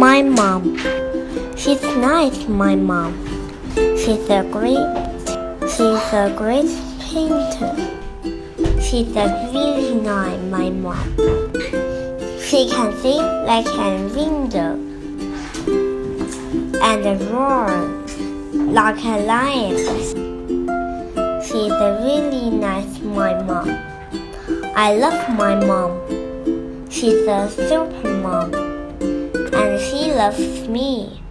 My mom. She's nice, my mom. She's a great she's a great painter. She's a really nice, my mom. She can see like a window and roar like a lion. She's a really nice, my mom. I love my mom. She's a super mom loves me.